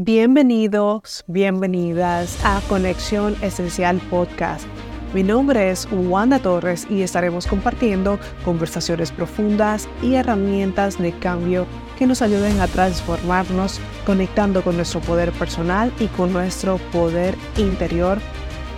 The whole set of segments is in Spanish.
Bienvenidos, bienvenidas a Conexión Esencial Podcast. Mi nombre es Wanda Torres y estaremos compartiendo conversaciones profundas y herramientas de cambio que nos ayuden a transformarnos, conectando con nuestro poder personal y con nuestro poder interior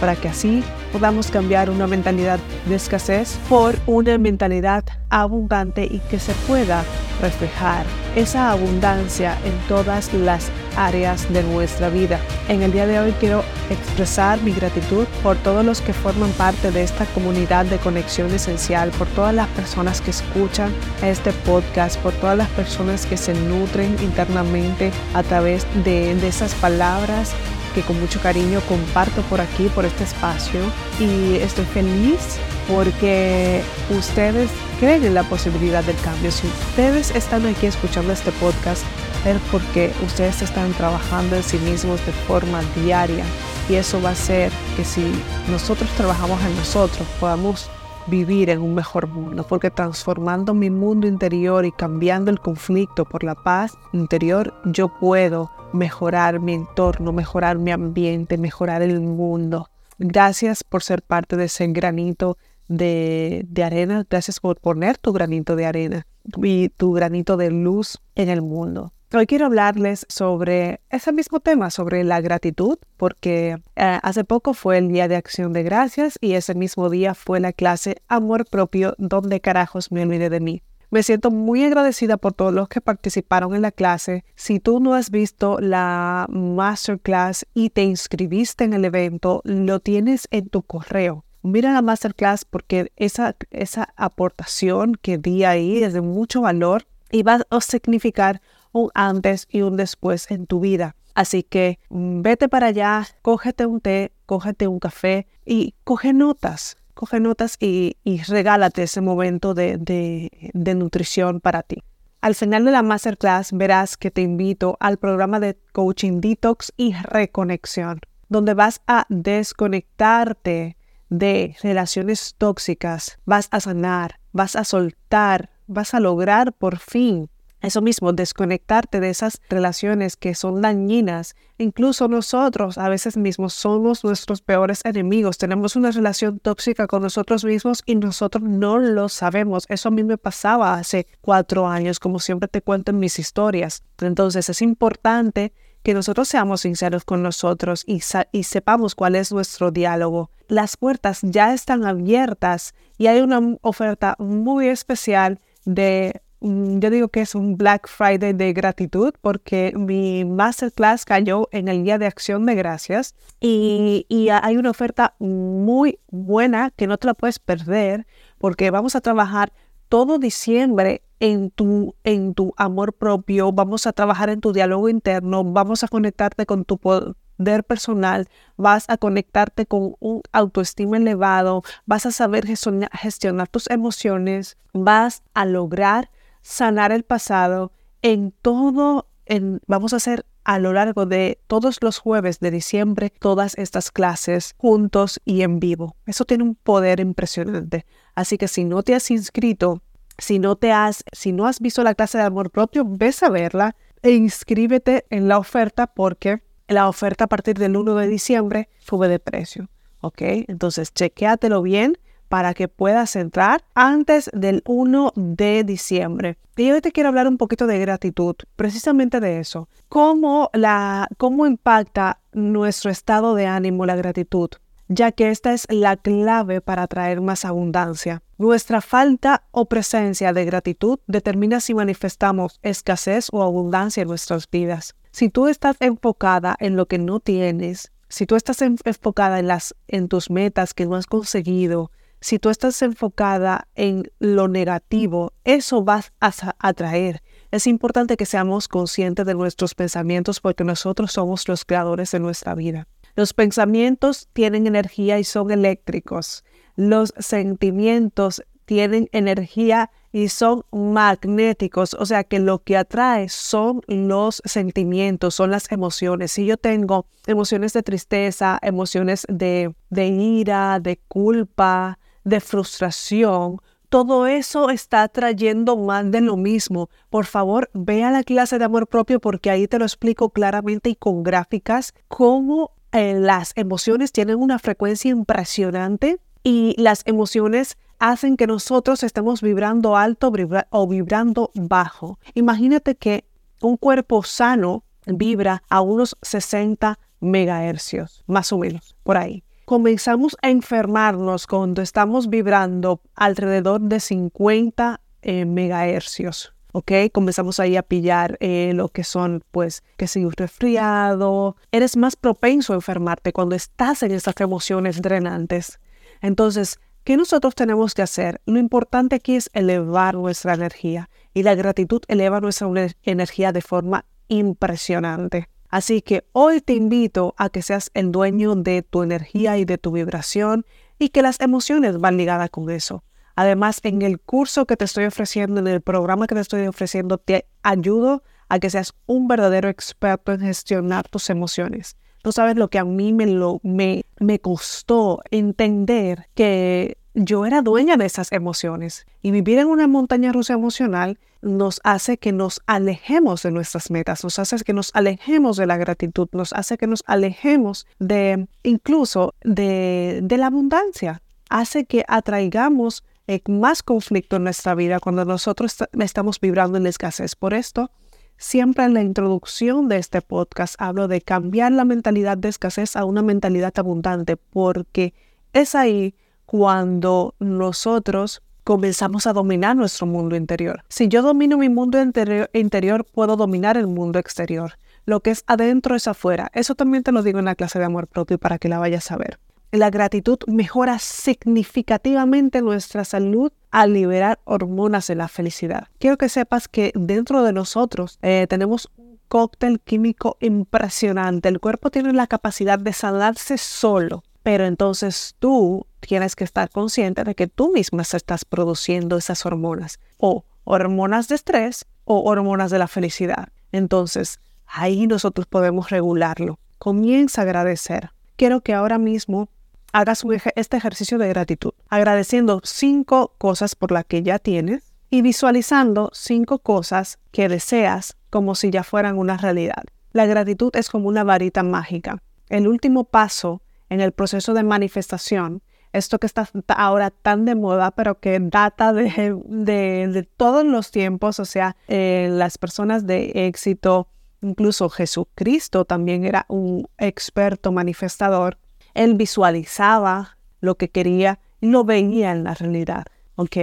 para que así podamos cambiar una mentalidad de escasez por una mentalidad abundante y que se pueda reflejar esa abundancia en todas las áreas de nuestra vida. En el día de hoy quiero expresar mi gratitud por todos los que forman parte de esta comunidad de conexión esencial, por todas las personas que escuchan este podcast, por todas las personas que se nutren internamente a través de, esas palabras que con mucho cariño comparto por aquí, por este espacio. Y estoy feliz porque ustedes creen en la posibilidad del cambio. Si ustedes están aquí escuchando este podcast, es porque ustedes están trabajando en sí mismos de forma diaria. Y eso va a hacer que si nosotros trabajamos en nosotros, podamos vivir en un mejor mundo, porque transformando mi mundo interior y cambiando el conflicto por la paz interior, yo puedo mejorar mi entorno, mejorar mi ambiente, mejorar el mundo. Gracias por ser parte de ese granito de, arena. Gracias por poner tu granito de arena y tu granito de luz en el mundo. Hoy quiero hablarles sobre ese mismo tema, sobre la gratitud, porque eh, hace poco fue el Día de Acción de Gracias y ese mismo día fue la clase Amor Propio, donde carajos me olvidé de mí. Me siento muy agradecida por todos los que participaron en la clase. Si tú no has visto la masterclass y te inscribiste en el evento, lo tienes en tu correo. Mira la masterclass porque esa, esa aportación que di ahí es de mucho valor y va a significar un antes y un después en tu vida. Así que mm, vete para allá, cógete un té, cógete un café y coge notas coge notas y, regálate ese momento de, de nutrición para ti. Al final de la masterclass verás que te invito al programa de coaching detox y reconexión, donde vas a desconectarte de relaciones tóxicas, vas a sanar, vas a soltar, vas a lograr por fin eso mismo, desconectarte de esas relaciones que son dañinas. Incluso nosotros a veces mismos somos nuestros peores enemigos. Tenemos una relación tóxica con nosotros mismos y nosotros no lo sabemos. Eso a mí me pasaba hace cuatro años, como siempre te cuento en mis historias. Entonces es importante que nosotros seamos sinceros con nosotros y, y sepamos cuál es nuestro diálogo. Las puertas ya están abiertas y hay una oferta muy especial de Mm, yo digo que es un Black Friday de gratitud porque mi masterclass cayó en el Día de Acción de Gracias y, hay una oferta muy buena que no te la puedes perder porque vamos a trabajar todo diciembre en tu, en tu amor propio, vamos a trabajar en tu diálogo interno, vamos a conectarte con tu poder personal, vas a conectarte con un autoestima elevado, vas a saber gestionar tus emociones, vas a lograr sanar el pasado en todo, en, vamos a hacer a lo largo de todos los jueves de diciembre todas estas clases juntos y en vivo. Eso tiene un poder impresionante. Así que si no te has inscrito, si no te has, si no has visto la clase de amor propio, ves a verla e inscríbete en la oferta porque la oferta a partir del 1 de diciembre sube de precio. ¿Ok? Entonces, chequéatelo bien para que puedas entrar antes del 1 de diciembre. Y hoy te quiero hablar un poquito de gratitud, precisamente de eso. ¿Cómo, la, cómo impacta nuestro estado de ánimo la gratitud? Ya que esta es la clave para atraer más abundancia. Nuestra falta o presencia de gratitud determina si manifestamos escasez o abundancia en nuestras vidas. Si tú estás enfocada en lo que no tienes, si tú estás enfocada en, en tus metas que no has conseguido, si tú estás enfocada en lo negativo, eso va a atraer. Es importante que seamos conscientes de nuestros pensamientos porque nosotros somos los creadores de nuestra vida. Los pensamientos tienen energía y son eléctricos. Los sentimientos tienen energía y son magnéticos, o sea que lo que atrae son los sentimientos, son las emociones. Si yo tengo emociones de tristeza, emociones de, de ira, de culpa, de frustración, todo eso está trayendo más de lo mismo. Por favor, ve a la clase de amor propio porque ahí te lo explico claramente y con gráficas cómo eh, las emociones tienen una frecuencia impresionante y las emociones hacen que nosotros estemos vibrando alto o vibrando bajo. Imagínate que un cuerpo sano vibra a unos 60 megahercios, más o menos, por ahí comenzamos a enfermarnos cuando estamos vibrando alrededor de 50 eh, megahercios. ¿Ok? Comenzamos ahí a pillar eh, lo que son, pues, que si un resfriado, eres más propenso a enfermarte cuando estás en estas emociones drenantes. Entonces, ¿qué nosotros tenemos que hacer? Lo importante aquí es elevar nuestra energía y la gratitud eleva nuestra energía de forma impresionante. Así que hoy te invito a que seas el dueño de tu energía y de tu vibración y que las emociones van ligadas con eso. Además, en el curso que te estoy ofreciendo, en el programa que te estoy ofreciendo, te ayudo a que seas un verdadero experto en gestionar tus emociones. No sabes lo que a mí me, lo, me, me costó entender que yo era dueña de esas emociones y vivir en una montaña rusa emocional nos hace que nos alejemos de nuestras metas, nos hace que nos alejemos de la gratitud, nos hace que nos alejemos de incluso de, de la abundancia, hace que atraigamos más conflicto en nuestra vida cuando nosotros estamos vibrando en escasez. Por esto, siempre en la introducción de este podcast hablo de cambiar la mentalidad de escasez a una mentalidad abundante, porque es ahí cuando nosotros comenzamos a dominar nuestro mundo interior. Si yo domino mi mundo interior, puedo dominar el mundo exterior. Lo que es adentro es afuera. Eso también te lo digo en la clase de amor propio para que la vayas a ver. La gratitud mejora significativamente nuestra salud al liberar hormonas de la felicidad. Quiero que sepas que dentro de nosotros eh, tenemos un cóctel químico impresionante. El cuerpo tiene la capacidad de sanarse solo pero entonces tú tienes que estar consciente de que tú misma estás produciendo esas hormonas, o hormonas de estrés o hormonas de la felicidad. Entonces, ahí nosotros podemos regularlo. Comienza a agradecer. Quiero que ahora mismo hagas este ejercicio de gratitud, agradeciendo cinco cosas por las que ya tienes y visualizando cinco cosas que deseas como si ya fueran una realidad. La gratitud es como una varita mágica. El último paso en el proceso de manifestación, esto que está ahora tan de moda, pero que data de, todos los tiempos, o sea, eh, las personas de éxito, incluso Jesucristo también era un experto manifestador, él visualizaba lo que quería y lo veía en la realidad, ¿ok?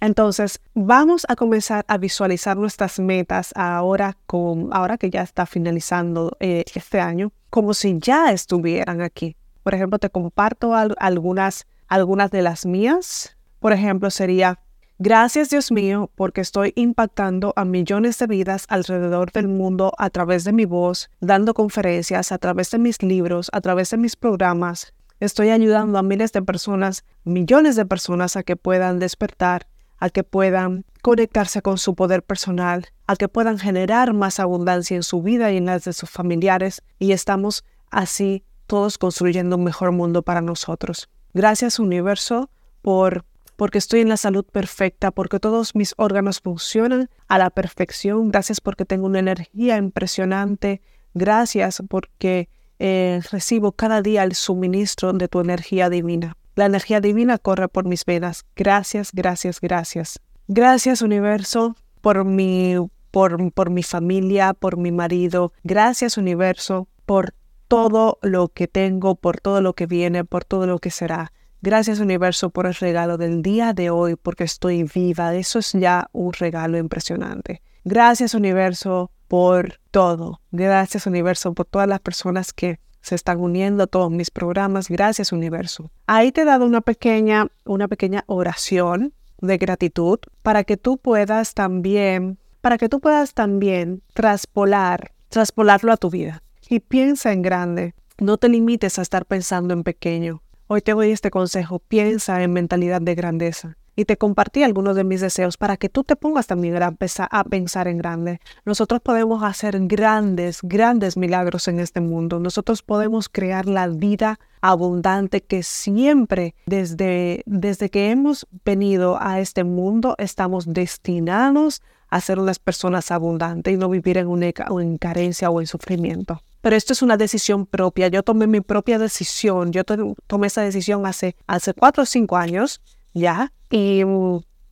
Entonces, vamos a comenzar a visualizar nuestras metas ahora, con, ahora que ya está finalizando eh, este año, como si ya estuvieran aquí. Por ejemplo, te comparto algunas, algunas de las mías. Por ejemplo, sería, gracias Dios mío, porque estoy impactando a millones de vidas alrededor del mundo a través de mi voz, dando conferencias, a través de mis libros, a través de mis programas. Estoy ayudando a miles de personas, millones de personas a que puedan despertar, a que puedan conectarse con su poder personal, a que puedan generar más abundancia en su vida y en las de sus familiares. Y estamos así todos construyendo un mejor mundo para nosotros. Gracias universo por porque estoy en la salud perfecta, porque todos mis órganos funcionan a la perfección. Gracias porque tengo una energía impresionante. Gracias porque eh, recibo cada día el suministro de tu energía divina. La energía divina corre por mis venas. Gracias, gracias, gracias. Gracias universo por mi, por, por mi familia, por mi marido. Gracias universo por todo lo que tengo, por todo lo que viene, por todo lo que será. Gracias universo por el regalo del día de hoy, porque estoy viva. Eso es ya un regalo impresionante. Gracias universo por todo. Gracias universo por todas las personas que se están uniendo a todos mis programas. Gracias universo. Ahí te he dado una pequeña, una pequeña oración de gratitud para que tú puedas también, para que tú puedas también traspolar, traspolarlo a tu vida y piensa en grande. No te limites a estar pensando en pequeño. Hoy te doy este consejo, piensa en mentalidad de grandeza. y te compartí algunos de mis deseos para que tú te pongas también a, pensar en grande. Nosotros podemos hacer grandes, grandes milagros en este mundo. Nosotros podemos crear la vida abundante que siempre desde, desde que hemos venido a este mundo estamos destinados a ser unas personas abundantes y no vivir en, una, en carencia o en sufrimiento. Pero esto es una decisión propia. Yo tomé mi propia decisión. Yo tomé esa decisión hace, hace cuatro o cinco años ya. Y,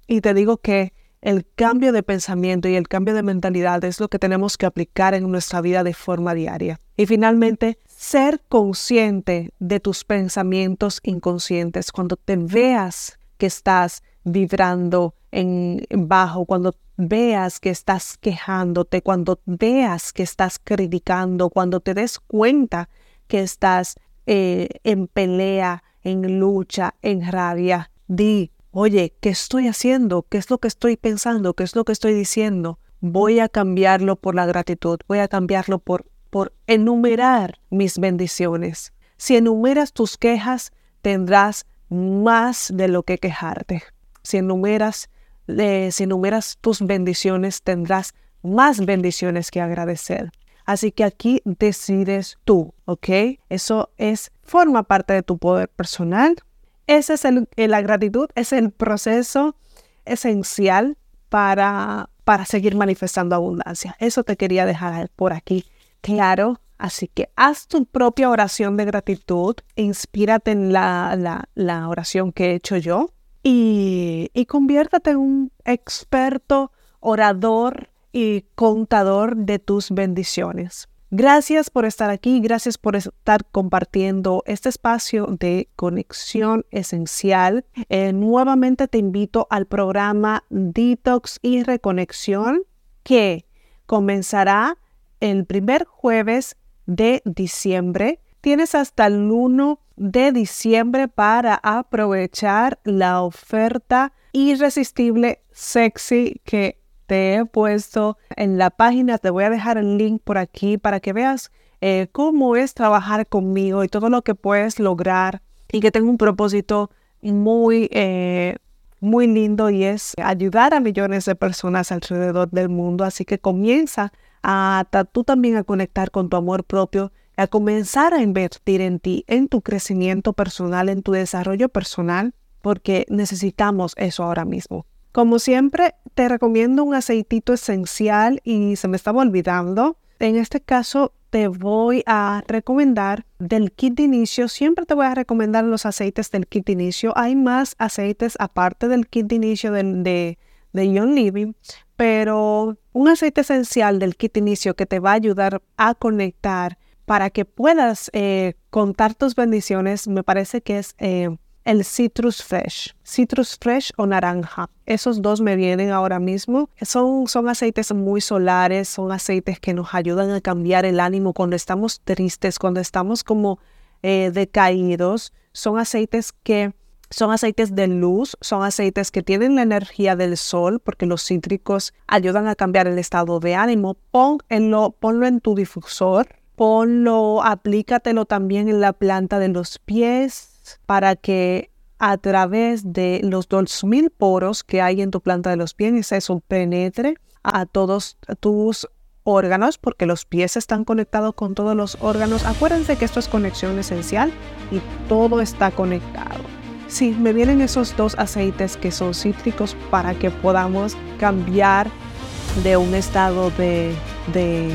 y te digo que el cambio de pensamiento y el cambio de mentalidad es lo que tenemos que aplicar en nuestra vida de forma diaria. Y finalmente, ser consciente de tus pensamientos inconscientes. Cuando te veas que estás vibrando en bajo, cuando veas que estás quejándote, cuando veas que estás criticando, cuando te des cuenta que estás eh, en pelea, en lucha, en rabia, di, oye, ¿qué estoy haciendo? ¿Qué es lo que estoy pensando? ¿Qué es lo que estoy diciendo? Voy a cambiarlo por la gratitud, voy a cambiarlo por, por enumerar mis bendiciones. Si enumeras tus quejas, tendrás más de lo que quejarte. Si enumeras si enumeras tus bendiciones, tendrás más bendiciones que agradecer. Así que aquí decides tú, ¿ok? Eso es, forma parte de tu poder personal. Ese es el, la gratitud, es el proceso esencial para, para seguir manifestando abundancia. Eso te quería dejar por aquí claro. Así que haz tu propia oración de gratitud, inspírate en la, la, la oración que he hecho yo y, conviértate en un experto orador y contador de tus bendiciones. Gracias por estar aquí, gracias por estar compartiendo este espacio de conexión esencial. Eh, nuevamente te invito al programa Detox y Reconexión que comenzará el primer jueves de diciembre. Tienes hasta el 1 de diciembre para aprovechar la oferta irresistible sexy que te he puesto en la página. Te voy a dejar el link por aquí para que veas eh, cómo es trabajar conmigo y todo lo que puedes lograr y que tengo un propósito muy, eh, muy lindo y es ayudar a millones de personas alrededor del mundo. Así que comienza a tú también a conectar con tu amor propio a comenzar a invertir en ti, en tu crecimiento personal, en tu desarrollo personal, porque necesitamos eso ahora mismo. Como siempre, te recomiendo un aceitito esencial y se me estaba olvidando. En este caso, te voy a recomendar del kit de inicio. Siempre te voy a recomendar los aceites del kit de inicio. Hay más aceites aparte del kit de inicio de, de, Young Living, pero un aceite esencial del kit de inicio que te va a ayudar a conectar para que puedas eh, contar tus bendiciones, me parece que es eh, el Citrus Fresh. Citrus Fresh o naranja. Esos dos me vienen ahora mismo. Son, son aceites muy solares, son aceites que nos ayudan a cambiar el ánimo cuando estamos tristes, cuando estamos como eh, decaídos. Son aceites que son aceites de luz, son aceites que tienen la energía del sol porque los cítricos ayudan a cambiar el estado de ánimo. ponlo en tu difusor ponlo, aplícatelo también en la planta de los pies para que a través de los 2000 poros que hay en tu planta de los pies, eso penetre a todos tus órganos, porque los pies están conectados con todos los órganos. Acuérdense que esto es conexión esencial y todo está conectado. Sí, me vienen esos dos aceites que son cítricos para que podamos cambiar de un estado de, de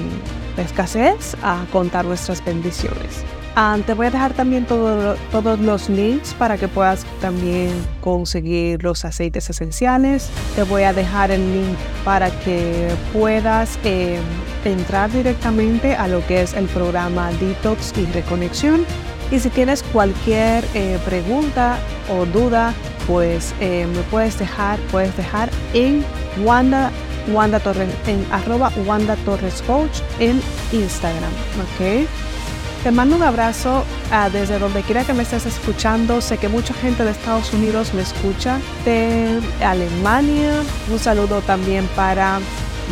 escasez a contar nuestras bendiciones. Ah, te voy a dejar también todos los links para que puedas también conseguir los aceites esenciales. Te voy a dejar el link para que puedas em, entrar directamente a lo que es el programa Detox y Reconexión. Y si tienes cualquier eh, pregunta o duda, pues eh, me puedes dejar, puedes dejar en Wanda Wanda Torres, en arroba Wanda Torres Coach en Instagram. ¿ok? Te mando un abrazo ah, desde donde quiera que me estés escuchando. Sé que mucha gente de Estados Unidos me escucha, de Alemania. Un saludo también para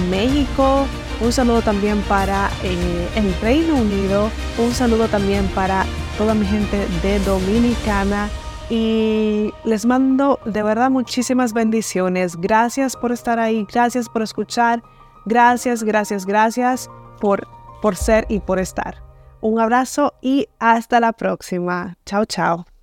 México. Un saludo también para eh, el Reino Unido. Un saludo también para toda mi gente de Dominicana y les mando de verdad muchísimas bendiciones. Gracias por estar ahí, gracias por escuchar, gracias, gracias, gracias por, por ser y por estar. Un abrazo y hasta la próxima. Chao, chao.